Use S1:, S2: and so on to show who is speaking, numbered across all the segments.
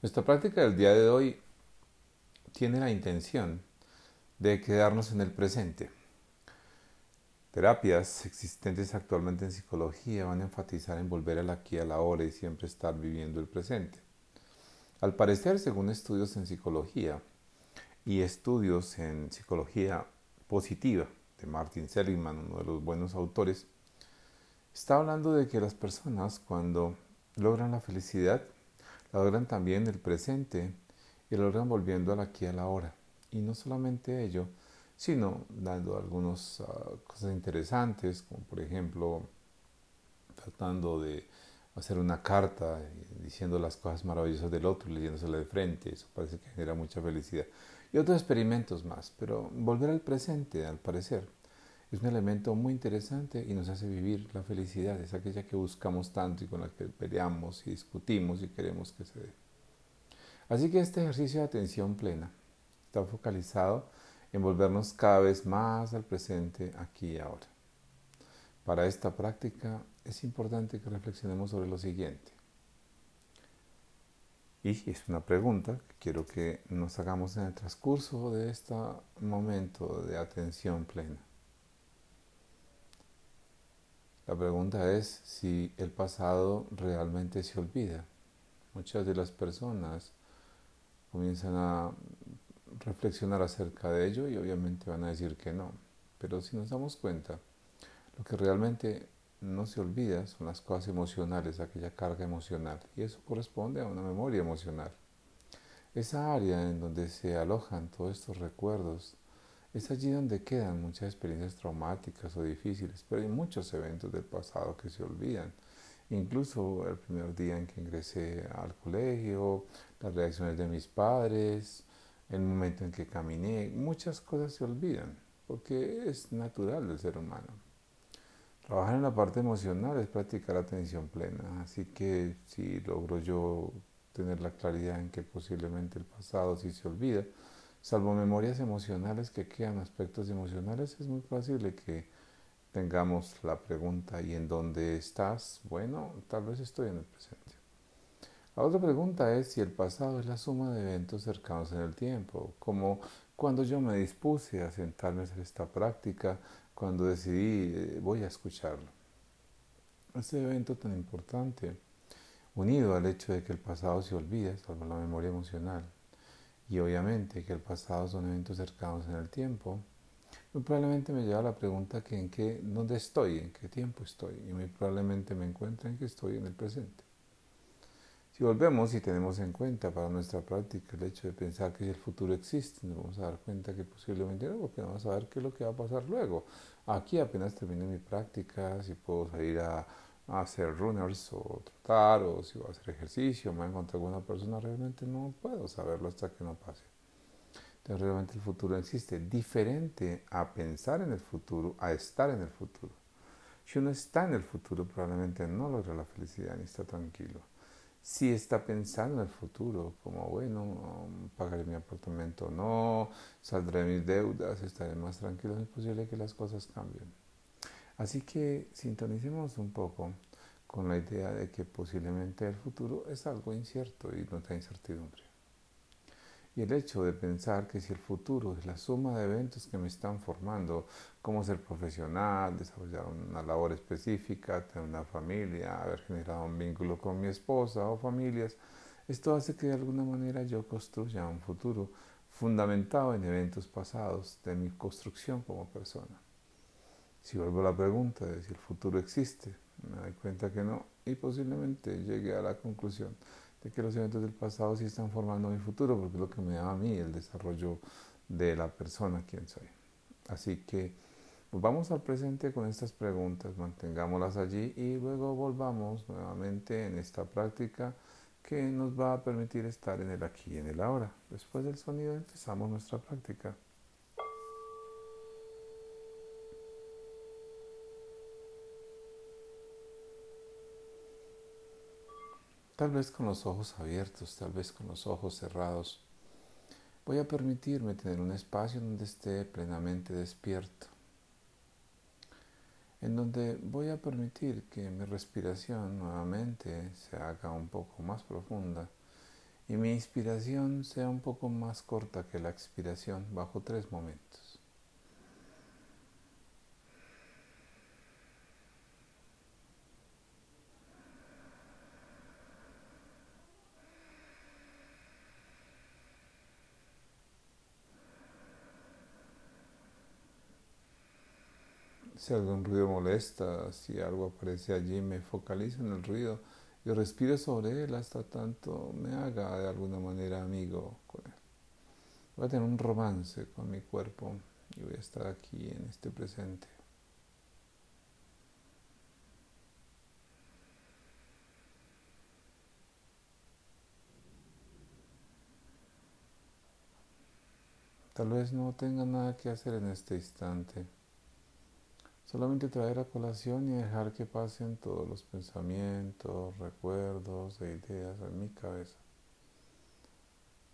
S1: Nuestra práctica del día de hoy tiene la intención de quedarnos en el presente. Terapias existentes actualmente en psicología van a enfatizar en volver al aquí, a la hora y siempre estar viviendo el presente. Al parecer, según estudios en psicología y estudios en psicología positiva de Martin Seligman, uno de los buenos autores, está hablando de que las personas cuando logran la felicidad logran también el presente y logran volviendo al aquí a la hora. Y no solamente ello, sino dando algunas ah, cosas interesantes, como por ejemplo tratando de hacer una carta diciendo las cosas maravillosas del otro, leyéndosela de frente, eso parece que genera mucha felicidad. Y otros experimentos más, pero volver al presente, al parecer, es un elemento muy interesante y nos hace vivir la felicidad, es aquella que buscamos tanto y con la que peleamos y discutimos y queremos que se dé. Así que este ejercicio de atención plena está focalizado en volvernos cada vez más al presente aquí y ahora. Para esta práctica es importante que reflexionemos sobre lo siguiente. Y es una pregunta que quiero que nos hagamos en el transcurso de este momento de atención plena. La pregunta es si el pasado realmente se olvida. Muchas de las personas comienzan a reflexionar acerca de ello y obviamente van a decir que no. Pero si nos damos cuenta, lo que realmente no se olvida son las cosas emocionales, aquella carga emocional. Y eso corresponde a una memoria emocional. Esa área en donde se alojan todos estos recuerdos es allí donde quedan muchas experiencias traumáticas o difíciles, pero hay muchos eventos del pasado que se olvidan. Incluso el primer día en que ingresé al colegio, las reacciones de mis padres, el momento en que caminé, muchas cosas se olvidan, porque es natural del ser humano. Trabajar en la parte emocional es practicar atención plena, así que si logro yo tener la claridad en que posiblemente el pasado sí se olvida, salvo memorias emocionales que quedan aspectos emocionales, es muy fácil que tengamos la pregunta ¿y en dónde estás? Bueno, tal vez estoy en el presente. La otra pregunta es si el pasado es la suma de eventos cercanos en el tiempo, como cuando yo me dispuse a sentarme a hacer esta práctica, cuando decidí eh, voy a escucharlo. Este evento tan importante, unido al hecho de que el pasado se olvida, salvo la memoria emocional, y obviamente que el pasado son eventos cercanos en el tiempo, muy probablemente me lleva a la pregunta que en qué, dónde estoy, en qué tiempo estoy, y muy probablemente me encuentro en que estoy en el presente. Si volvemos y tenemos en cuenta para nuestra práctica el hecho de pensar que si el futuro existe, nos vamos a dar cuenta que posiblemente no, porque vamos a ver qué es lo que va a pasar luego. Aquí apenas termine mi práctica, si puedo salir a a hacer runners o trotar o si voy a hacer ejercicio, me encontrar con una persona, realmente no puedo saberlo hasta que no pase. Entonces realmente el futuro existe, diferente a pensar en el futuro, a estar en el futuro. Si uno está en el futuro, probablemente no logra la felicidad ni está tranquilo. Si está pensando en el futuro, como bueno, pagaré mi apartamento o no, saldré de mis deudas, estaré más tranquilo, es posible que las cosas cambien. Así que sintonicemos un poco con la idea de que posiblemente el futuro es algo incierto y no da incertidumbre. Y el hecho de pensar que si el futuro es la suma de eventos que me están formando, como ser profesional, desarrollar una labor específica, tener una familia, haber generado un vínculo con mi esposa o familias, esto hace que de alguna manera yo construya un futuro fundamentado en eventos pasados de mi construcción como persona. Si vuelvo a la pregunta de si el futuro existe, me doy cuenta que no y posiblemente llegue a la conclusión de que los eventos del pasado sí están formando mi futuro porque es lo que me da a mí el desarrollo de la persona quien soy. Así que vamos al presente con estas preguntas, mantengámoslas allí y luego volvamos nuevamente en esta práctica que nos va a permitir estar en el aquí y en el ahora. Después del sonido empezamos nuestra práctica. Tal vez con los ojos abiertos, tal vez con los ojos cerrados. Voy a permitirme tener un espacio donde esté plenamente despierto, en donde voy a permitir que mi respiración nuevamente se haga un poco más profunda y mi inspiración sea un poco más corta que la expiración bajo tres momentos. Si algún ruido molesta, si algo aparece allí, me focalizo en el ruido y respiro sobre él hasta tanto me haga de alguna manera amigo con él. Voy a tener un romance con mi cuerpo y voy a estar aquí en este presente. Tal vez no tenga nada que hacer en este instante. Solamente traer a colación y dejar que pasen todos los pensamientos, recuerdos e ideas en mi cabeza.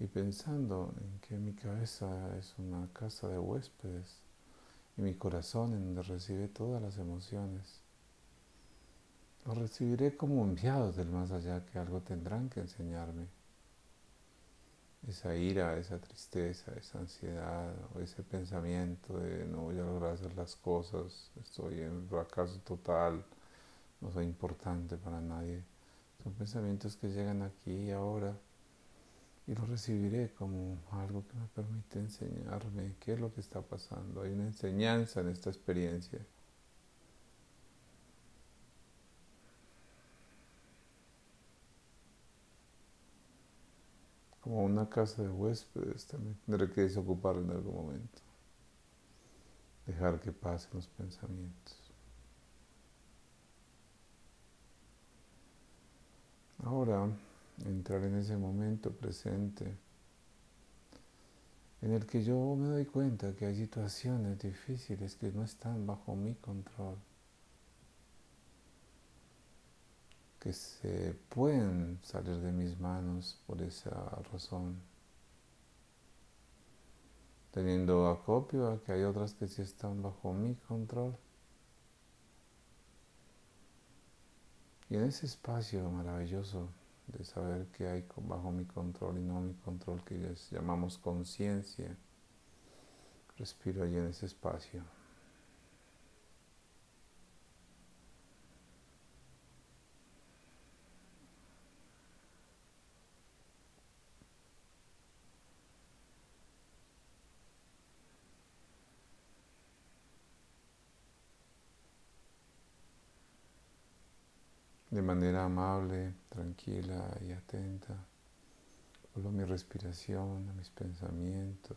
S1: Y pensando en que mi cabeza es una casa de huéspedes y mi corazón en donde recibe todas las emociones, los recibiré como enviados del más allá que algo tendrán que enseñarme esa ira, esa tristeza, esa ansiedad o ese pensamiento de no voy a lograr hacer las cosas, estoy en fracaso total, no soy importante para nadie. Son pensamientos que llegan aquí y ahora y los recibiré como algo que me permite enseñarme qué es lo que está pasando. Hay una enseñanza en esta experiencia. Como una casa de huéspedes, también tendré que desocuparlo en algún momento. Dejar que pasen los pensamientos. Ahora, entrar en ese momento presente en el que yo me doy cuenta que hay situaciones difíciles que no están bajo mi control. Que se pueden salir de mis manos por esa razón. Teniendo acopio a que hay otras que sí están bajo mi control. Y en ese espacio maravilloso de saber que hay bajo mi control y no mi control, que llamamos conciencia, respiro allí en ese espacio. De manera amable, tranquila y atenta. Vuelvo mi respiración, a mis pensamientos.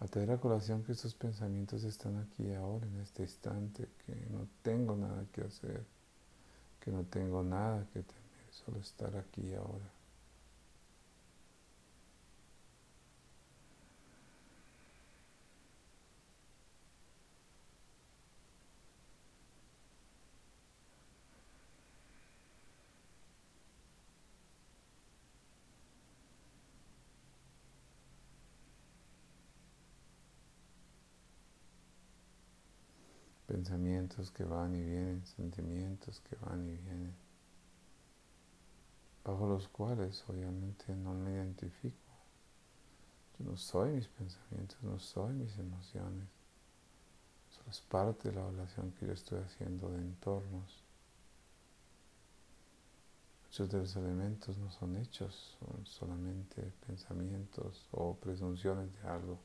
S1: A traer a colación que estos pensamientos están aquí ahora, en este instante, que no tengo nada que hacer, que no tengo nada que temer, solo estar aquí ahora. Pensamientos que van y vienen, sentimientos que van y vienen, bajo los cuales obviamente no me identifico. Yo no soy mis pensamientos, no soy mis emociones. Solo es parte de la evaluación que yo estoy haciendo de entornos. Muchos de los elementos no son hechos, son solamente pensamientos o presunciones de algo.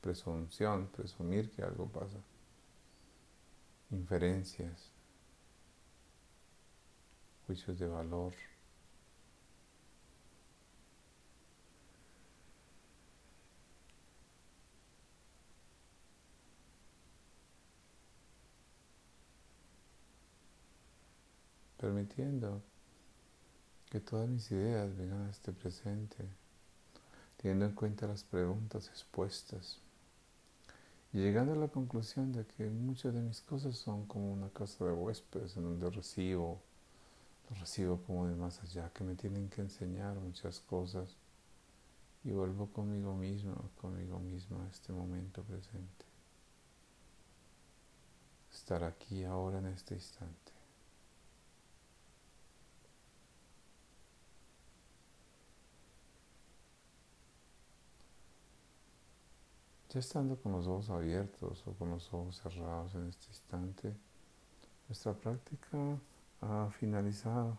S1: Presunción, presumir que algo pasa inferencias, juicios de valor. permitiendo que todas mis ideas vengan a este presente, teniendo en cuenta las preguntas expuestas. Llegando a la conclusión de que muchas de mis cosas son como una casa de huéspedes en donde recibo, los recibo como de más allá, que me tienen que enseñar muchas cosas. Y vuelvo conmigo mismo, conmigo mismo a este momento presente. Estar aquí ahora en este instante. Ya estando con los ojos abiertos o con los ojos cerrados en este instante, nuestra práctica ha finalizado.